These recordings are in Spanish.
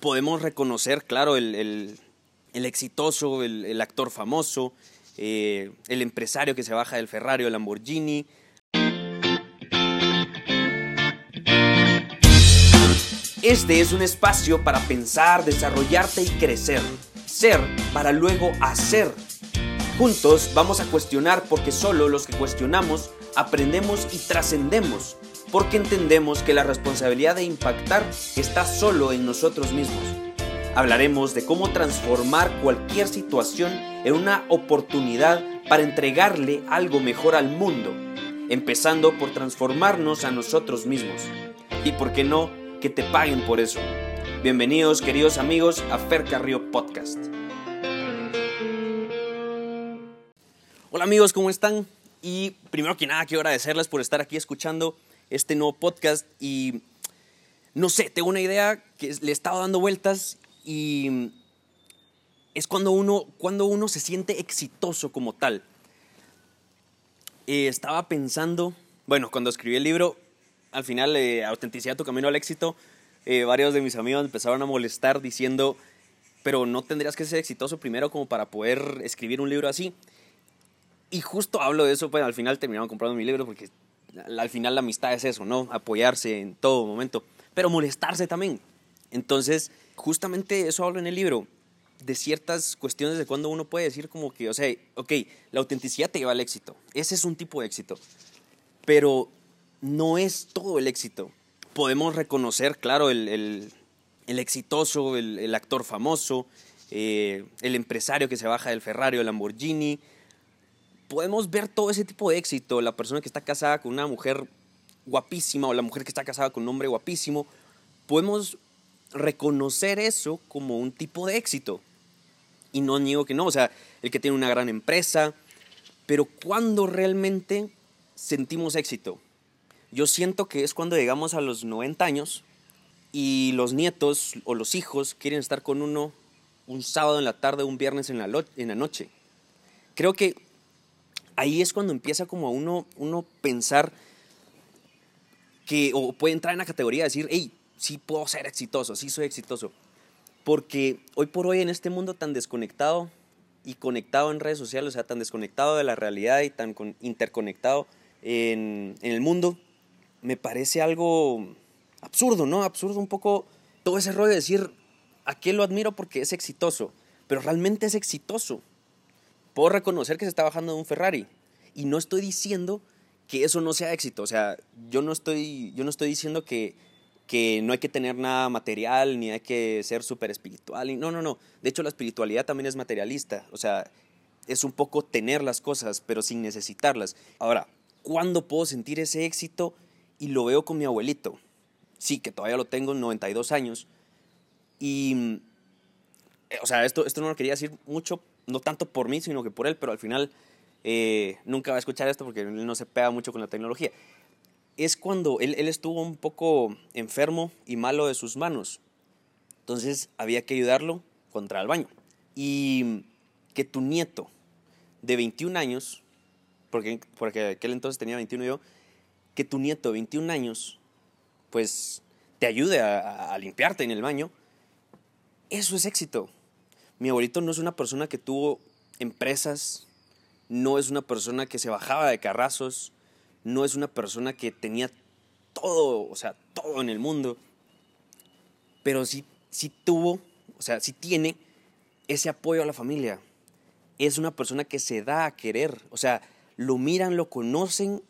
podemos reconocer, claro, el, exitoso, el, actor famoso, eh, el empresario que se baja del Ferrari o el Lamborghini. Este es un espacio para pensar, desarrollarte y crecer. Ser para luego hacer. Juntos vamos a cuestionar porque solo los que cuestionamos aprendemos y trascendemos porque entendemos que la responsabilidad de impactar está solo en nosotros mismos. Hablaremos de cómo transformar cualquier situación en una oportunidad para entregarle algo mejor al mundo, empezando por transformarnos a nosotros mismos. Y por qué no, que te paguen por eso. Bienvenidos queridos amigos a Fer Carrillo Podcast. Hola amigos, ¿cómo están? Y primero que nada quiero agradecerles por estar aquí escuchando este nuevo podcast y no sé, tengo una idea que le he estado dando vueltas y es cuando uno, cuando uno se siente exitoso como tal. Eh, estaba pensando, bueno, cuando escribí el libro, al final, eh, Autenticidad, tu camino al éxito, eh, varios de mis amigos empezaron a molestar diciendo, pero no tendrías que ser exitoso primero como para poder escribir un libro así. Y justo hablo de eso, pues al final terminaron comprando mi libro porque al final la amistad es eso, ¿no? Apoyarse en todo momento, pero molestarse también. Entonces, justamente eso hablo en el libro, de ciertas cuestiones de cuando uno puede decir como que, o sea, ok, la autenticidad te lleva al éxito, ese es un tipo de éxito, pero no es todo el éxito. Podemos reconocer, claro, el, exitoso, el, actor famoso, eh, el empresario que se baja del Ferrari o el Lamborghini, podemos ver todo ese tipo de éxito, la persona que está casada con una mujer guapísima o la mujer que está casada con un hombre guapísimo, podemos reconocer eso como un tipo de éxito. Y no niego que no, o sea, el que tiene una gran empresa, pero cuando realmente sentimos éxito? Yo siento que es cuando llegamos a los 90 años y los nietos o los hijos quieren estar con uno un sábado en la tarde, un viernes en la, en la noche. Creo que ahí es cuando empieza como a uno, uno pensar que, o puede entrar en la categoría de decir, hey, sí puedo ser exitoso, sí soy exitoso. Porque hoy por hoy en este mundo tan desconectado y conectado en redes sociales, o sea, tan desconectado de la realidad y tan interconectado en, en el mundo, me parece algo absurdo, ¿no? Absurdo un poco todo ese rollo de decir, ¿a qué lo admiro porque es exitoso? Pero realmente es exitoso puedo reconocer que se está bajando de un Ferrari. Y no estoy diciendo que eso no sea éxito. O sea, yo no estoy, yo no estoy diciendo que, que no hay que tener nada material, ni hay que ser súper espiritual. No, no, no. De hecho, la espiritualidad también es materialista. O sea, es un poco tener las cosas, pero sin necesitarlas. Ahora, ¿cuándo puedo sentir ese éxito? Y lo veo con mi abuelito. Sí, que todavía lo tengo, 92 años. Y, eh, o sea, esto, esto no lo quería decir mucho no tanto por mí, sino que por él, pero al final eh, nunca va a escuchar esto porque él no se pega mucho con la tecnología. Es cuando él, estuvo un poco enfermo y malo de sus manos. Entonces había que ayudarlo contra el baño. Y que tu nieto de 21 años, porque, porque aquel entonces tenía 21 yo, que tu nieto de 21 años, pues te ayude a, a limpiarte en el baño, eso es éxito. Mi abuelito no es una persona que tuvo empresas, no es una persona que se bajaba de carrazos, no es una persona que tenía todo, o sea, todo en el mundo, pero sí, sí tuvo, o sea, sí tiene ese apoyo a la familia. Es una persona que se da a querer, o sea, lo miran, lo conocen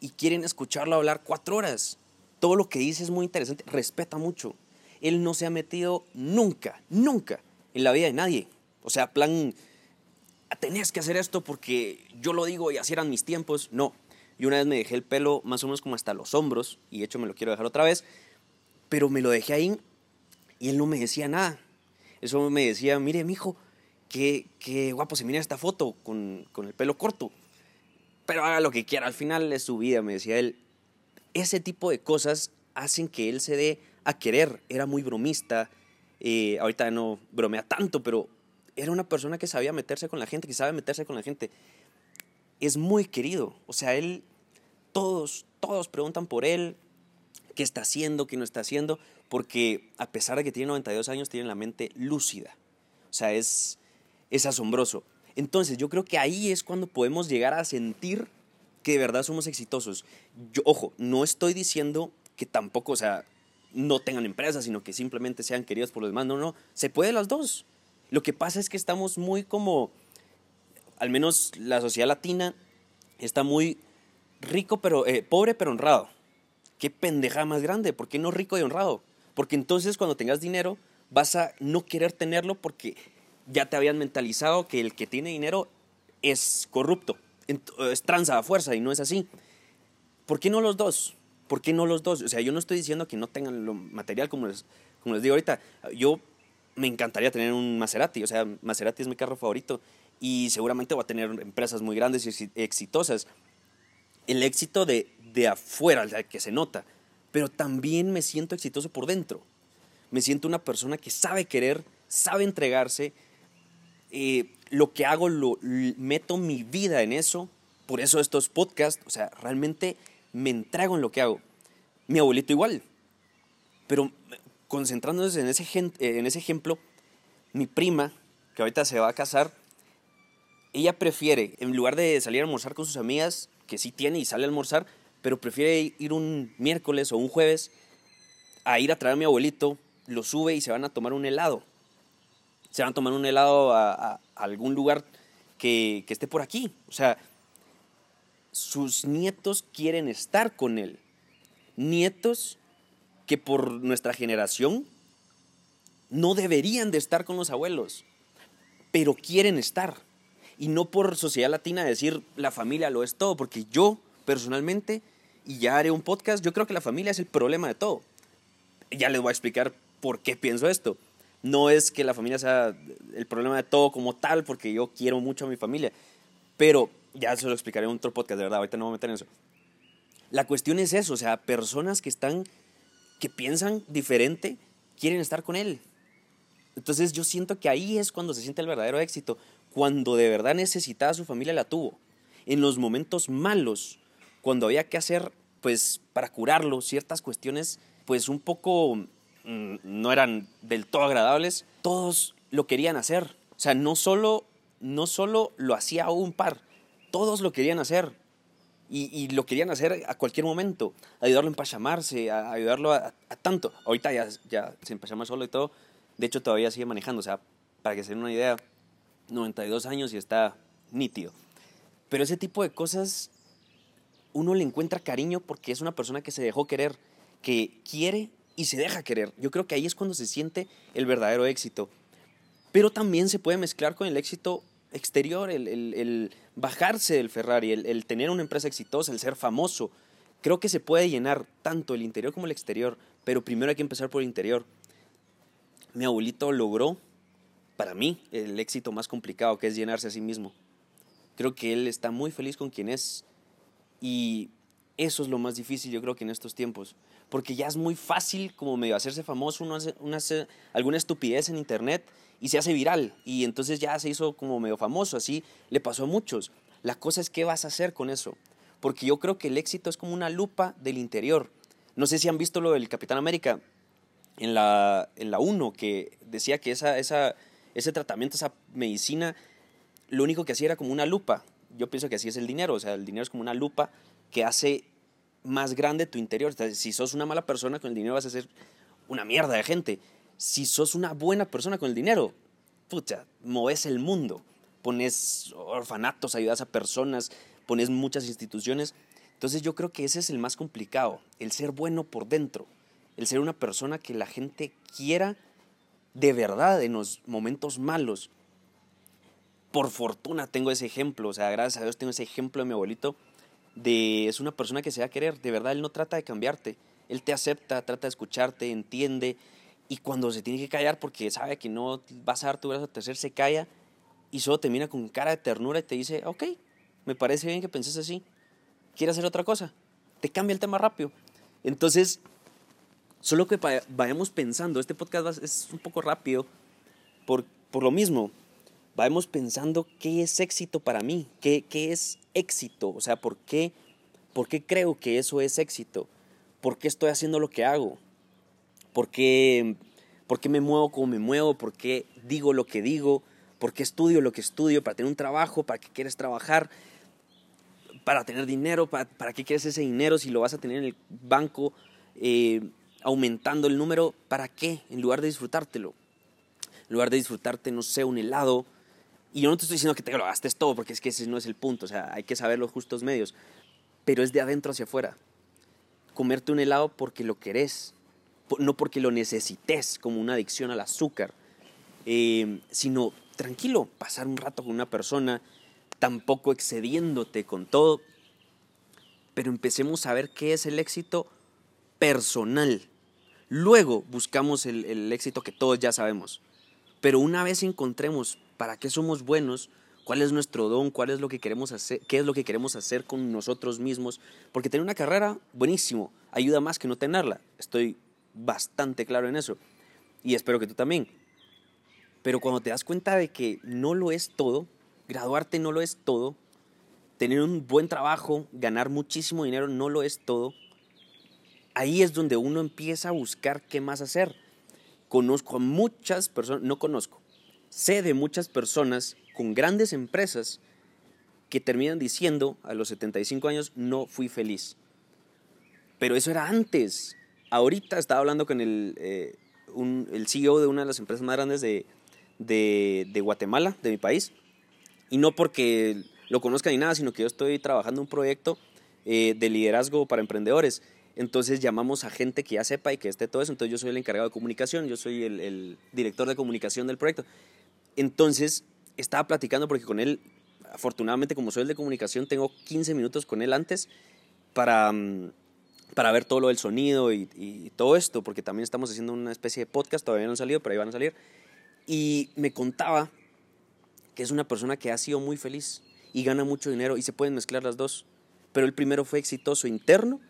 y quieren escucharlo hablar cuatro horas. Todo lo que dice es muy interesante, respeta mucho. Él no se ha metido nunca, nunca en la vida de nadie. O sea, plan, tenés que hacer esto porque yo lo digo y así eran mis tiempos. No, yo una vez me dejé el pelo más o menos como hasta los hombros, y de hecho me lo quiero dejar otra vez, pero me lo dejé ahí y él no me decía nada. Eso me decía, mire, mijo, qué, qué guapo se mira esta foto con, con el pelo corto. Pero haga lo que quiera, al final es su vida, me decía él. Ese tipo de cosas hacen que él se dé a querer. Era muy bromista, eh, ahorita no bromea tanto, pero era una persona que sabía meterse con la gente, que sabe meterse con la gente. Es muy querido. O sea, él, todos, todos preguntan por él, qué está haciendo, qué no está haciendo, porque a pesar de que tiene 92 años, tiene la mente lúcida. O sea, es, es asombroso. Entonces, yo creo que ahí es cuando podemos llegar a sentir que de verdad somos exitosos. Yo, ojo, no estoy diciendo que tampoco, o sea, no tengan empresas, sino que simplemente sean queridos por los demás. No, no, se puede las dos. Lo que pasa es que estamos muy como, al menos la sociedad latina está muy rico, pero eh, pobre, pero honrado. Qué pendeja más grande. ¿Por qué no rico y honrado? Porque entonces cuando tengas dinero vas a no querer tenerlo porque ya te habían mentalizado que el que tiene dinero es corrupto, es tranza a fuerza y no es así. ¿Por qué no los dos? ¿Por qué no los dos? O sea, yo no estoy diciendo que no tengan lo material como les, como les digo ahorita. Yo me encantaría tener un Maserati, o sea, Maserati es mi carro favorito y seguramente voy a tener empresas muy grandes y exitosas. El éxito de, de afuera, el que se nota, pero también me siento exitoso por dentro. Me siento una persona que sabe querer, sabe entregarse. Eh, lo que hago, lo, meto mi vida en eso. Por eso estos podcasts, o sea, realmente me entrego en lo que hago. Mi abuelito igual. Pero concentrándonos en ese, en ese ejemplo, mi prima, que ahorita se va a casar, ella prefiere, en lugar de salir a almorzar con sus amigas, que sí tiene y sale a almorzar, pero prefiere ir un miércoles o un jueves a ir a traer a mi abuelito, lo sube y se van a tomar un helado. Se van a tomar un helado a, algún lugar que, que esté por aquí. O sea, sus nietos quieren estar con él. Nietos que por nuestra generación no deberían de estar con los abuelos, pero quieren estar. Y no por sociedad latina decir la familia lo es todo, porque yo personalmente, y ya haré un podcast, yo creo que la familia es el problema de todo. Ya les voy a explicar por qué pienso esto. No es que la familia sea el problema de todo como tal, porque yo quiero mucho a mi familia, pero ya se lo explicaré en otro podcast, de verdad, ahorita no me voy a meter en eso. La cuestión es eso, o sea, personas que están, que piensan diferente, quieren estar con él. Entonces yo siento que ahí es cuando se siente el verdadero éxito, cuando de verdad necesitaba su familia la tuvo. En los momentos malos, cuando había que hacer, pues, para curarlo, ciertas cuestiones, pues, un poco mm, no eran del todo agradables, todos lo querían hacer. O sea, no solo, no solo lo hacía un par, todos lo querían hacer. Y, lo querían hacer a cualquier momento, ayudarlo a empachamarse, a, ayudarlo a, tanto. Ahorita ya, ya se empachama solo y todo. De hecho, todavía sigue manejando. O sea, para que se den una idea, 92 años y está nítido. Pero ese tipo de cosas uno le encuentra cariño porque es una persona que se dejó querer, que quiere y se deja querer. Yo creo que ahí es cuando se siente el verdadero éxito. Pero también se puede mezclar con el éxito exterior, el, bajarse del Ferrari, el, el, tener una empresa exitosa, el ser famoso. Creo que se puede llenar tanto el interior como el exterior, pero primero hay que empezar por el interior. Mi abuelito logró, para mí, el éxito más complicado, que es llenarse a sí mismo. Creo que él está muy feliz con quien es y eso es lo más difícil, yo creo que en estos tiempos. Porque ya es muy fácil como medio hacerse famoso, uno hace, alguna estupidez en internet y se hace viral. Y entonces ya se hizo como medio famoso, así le pasó a muchos. La cosa es qué vas a hacer con eso. Porque yo creo que el éxito es como una lupa del interior. No sé si han visto lo del Capitán América en la, en la 1, que decía que esa, esa, ese tratamiento, esa medicina, lo único que hacía era como una lupa yo pienso que así es el dinero, o sea, el dinero es como una lupa que hace más grande tu interior. si sos una mala persona con el dinero vas a ser una mierda de gente. Si sos una buena persona con el dinero, pucha, moves el mundo. Pones orfanatos, ayudas a personas, pones muchas instituciones. Entonces yo creo que ese es el más complicado, el ser bueno por dentro, el ser una persona que la gente quiera de verdad en los momentos malos por fortuna tengo ese ejemplo, o sea, gracias a Dios tengo ese ejemplo de mi abuelito, de es una persona que se va a querer, de verdad, él no trata de cambiarte, él te acepta, trata de escucharte, entiende, y cuando se tiene que callar porque sabe que no vas a dar tu brazo a tercer, se calla y solo te mira con cara de ternura y te dice, ok, me parece bien que penses así, ¿quieres hacer otra cosa? Te cambia el tema rápido. Entonces, solo que vayamos pensando, este podcast es un poco rápido por, por lo mismo, vamos pensando qué es éxito para mí, qué, qué es éxito, o sea, ¿por qué, ¿por qué creo que eso es éxito? ¿Por qué estoy haciendo lo que hago? ¿Por qué, ¿Por qué me muevo como me muevo? ¿Por qué digo lo que digo? ¿Por qué estudio lo que estudio? ¿Para tener un trabajo? ¿Para qué quieres trabajar? ¿Para tener dinero? ¿Para, para qué quieres ese dinero si lo vas a tener en el banco eh, aumentando el número? ¿Para qué? En lugar de disfrutártelo. En lugar de disfrutarte, no sé, un helado. Y yo no te estoy diciendo que te lo gastes todo, porque es que ese no es el punto. O sea, hay que saber los justos medios. Pero es de adentro hacia afuera. Comerte un helado porque lo querés, no porque lo necesites como una adicción al azúcar, eh, sino tranquilo, pasar un rato con una persona, tampoco excediéndote con todo, pero empecemos a ver qué es el éxito personal. Luego buscamos el, el éxito que todos ya sabemos, pero una vez encontremos para qué somos buenos, cuál es nuestro don, cuál es lo que queremos hacer, qué es lo que queremos hacer con nosotros mismos, porque tener una carrera, buenísimo, ayuda más que no tenerla. Estoy bastante claro en eso y espero que tú también. Pero cuando te das cuenta de que no lo es todo, graduarte no lo es todo, tener un buen trabajo, ganar muchísimo dinero no lo es todo, ahí es donde uno empieza a buscar qué más hacer. Conozco a muchas personas, no conozco, sé de muchas personas con grandes empresas que terminan diciendo a los 75 años no fui feliz. Pero eso era antes. Ahorita estaba hablando con el, eh, el CEO de una de las empresas más grandes de, de, Guatemala, de mi país. Y no porque lo conozca ni nada, sino que yo estoy trabajando un proyecto eh, de liderazgo para emprendedores. Entonces llamamos a gente que ya sepa y que esté todo eso. Entonces yo soy el encargado de comunicación, yo soy el, el director de comunicación del proyecto. Entonces estaba platicando porque con él, afortunadamente como soy el de comunicación, tengo 15 minutos con él antes para, mm, para ver todo lo del sonido y, todo esto, porque también estamos haciendo una especie de podcast, todavía no han salido, pero ahí van a salir. Y me contaba que es una persona que ha sido muy feliz y gana mucho dinero y se pueden mezclar las dos. Pero el primero fue exitoso interno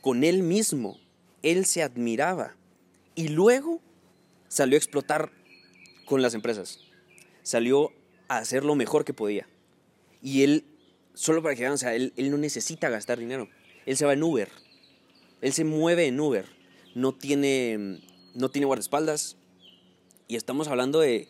con él mismo. Él se admiraba y luego salió a explotar con las empresas. Salió a hacer lo mejor que podía. Y él, solo para que vean, o sea, él no necesita gastar dinero. Él se va en Uber. Él se mueve en Uber. No tiene, no tiene guardaespaldas, y estamos hablando de,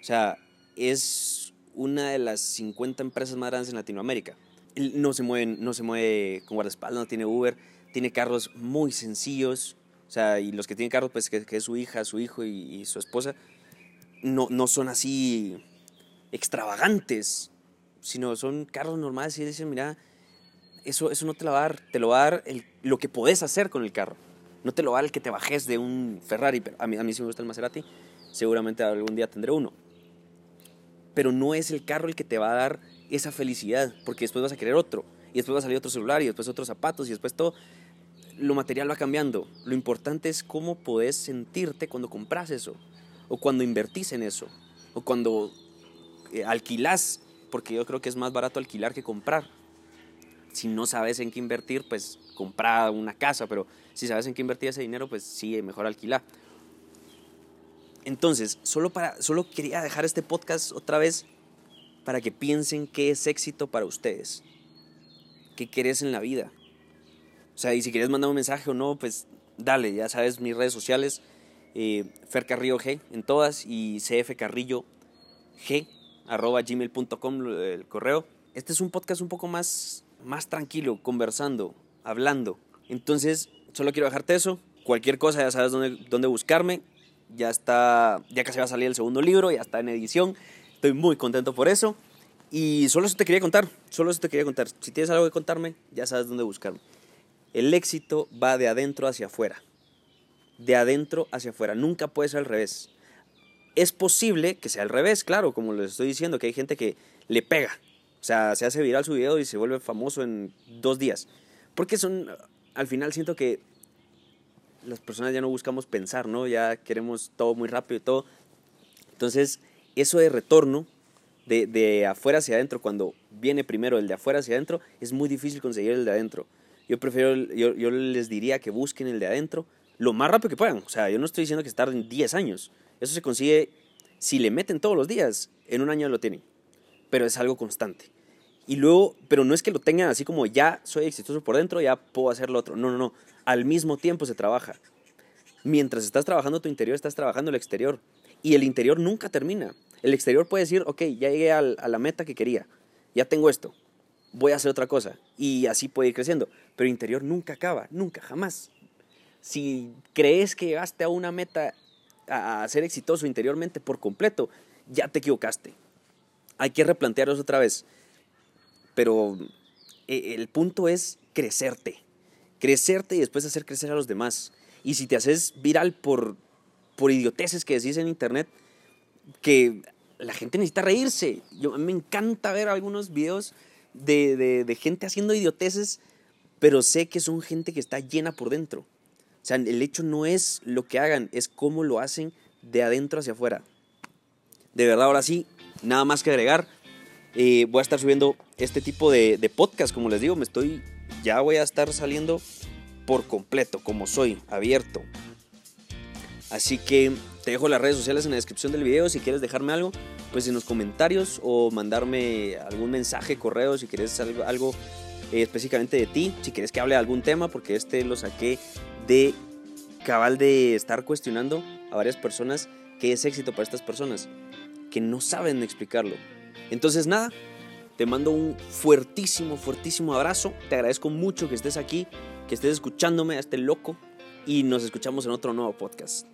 o sea, es una de las 50 empresas más grandes en Latinoamérica. no se mueve, no se mueve con guardaespaldas, no tiene Uber, tiene carros muy sencillos. O sea, y los que tienen carros, pues que, es su hija, su hijo y, su esposa, no, no son así extravagantes, sino son carros normales y dicen, mira, eso, eso no te lo va a dar, te lo va a dar lo que podés hacer con el carro. No te lo va a dar el que te bajes de un Ferrari, pero a mí, a mí sí me gusta el Maserati seguramente algún día tendré uno. Pero no es el carro el que te va a dar esa felicidad, porque después vas a querer otro, y después va a salir otro celular, y después otros zapatos, y después todo. Lo material va cambiando. Lo importante es cómo podés sentirte cuando compras eso, o cuando invertís en eso, o cuando eh, alquilás, porque yo creo que es más barato alquilar que comprar. Si no sabes en qué invertir, pues compra una casa, pero si sabes en qué invertir ese dinero, pues sí, mejor alquilar. Entonces, solo, para, solo quería dejar este podcast otra vez para que piensen qué es éxito para ustedes. ¿Qué querés en la vida? O sea, y si quieres mandar un mensaje o no, pues dale, ya sabes, mis redes sociales, eh, Fer Carrillo G en todas y CF Carrillo G, arroba gmail.com el correo. Este es un podcast un poco más, más tranquilo, conversando, hablando. Entonces, solo quiero dejarte eso. Cualquier cosa ya sabes dónde, dónde buscarme ya está, ya casi va a salir el segundo libro, ya está en edición. Estoy muy contento por eso. Y solo eso te quería contar, solo eso te quería contar. Si tienes algo que contarme, ya sabes dónde buscarme. El éxito va de adentro hacia afuera. De adentro hacia afuera. Nunca puede ser al revés. Es posible que sea al revés, claro, como les estoy diciendo, que hay gente que le pega. O sea, se hace viral su video y se vuelve famoso en dos días. Porque son, al final siento que las personas ya no buscamos pensar, ¿no? Ya queremos todo muy rápido y todo. Entonces, eso de retorno, de, de afuera hacia adentro, cuando viene primero el de afuera hacia adentro, es muy difícil conseguir el de adentro. Yo prefiero, yo, les diría que busquen el de adentro lo más rápido que puedan. O sea, yo no estoy diciendo que tarden 10 años. Eso se consigue si le meten todos los días, en un año lo tienen. Pero es algo constante. Y luego, pero no es que lo tengan así como ya soy exitoso por dentro, ya puedo hacer lo otro. No, no, no al mismo tiempo se trabaja. Mientras estás trabajando tu interior, estás trabajando el exterior. Y el interior nunca termina. El exterior puede decir, ok, ya llegué a la meta que quería, ya tengo esto, voy a hacer otra cosa. Y así puede ir creciendo. Pero el interior nunca acaba, nunca, jamás. Si crees que llegaste a una meta a ser exitoso interiormente por completo, ya te equivocaste. Hay que replantearlos otra vez. Pero e, el punto es crecerte. Crecerte y después hacer crecer a los demás. Y si te haces viral por, por idioteces que decís en internet, que la gente necesita reírse. Yo, me encanta ver algunos videos de, de, gente haciendo idioteces, pero sé que son gente que está llena por dentro. O sea, el hecho no es lo que hagan, es cómo lo hacen de adentro hacia afuera. De verdad, ahora sí, nada más que agregar. Voy a estar subiendo este tipo de, de podcast, como les digo, me estoy, ya voy a estar saliendo por completo, como soy, abierto. Así que te dejo las redes sociales en la descripción del video. Si quieres dejarme algo, pues en los comentarios o mandarme algún mensaje, correo, si quieres algo, algo eh, específicamente de ti, si quieres que hable de algún tema, porque este lo saqué de cabal de estar cuestionando a varias personas qué es éxito para estas personas, que no saben explicarlo. Entonces nada, te mando un fuertísimo, fuertísimo abrazo. Te agradezco mucho que estés aquí, que estés escuchándome a este loco y nos escuchamos en otro nuevo podcast.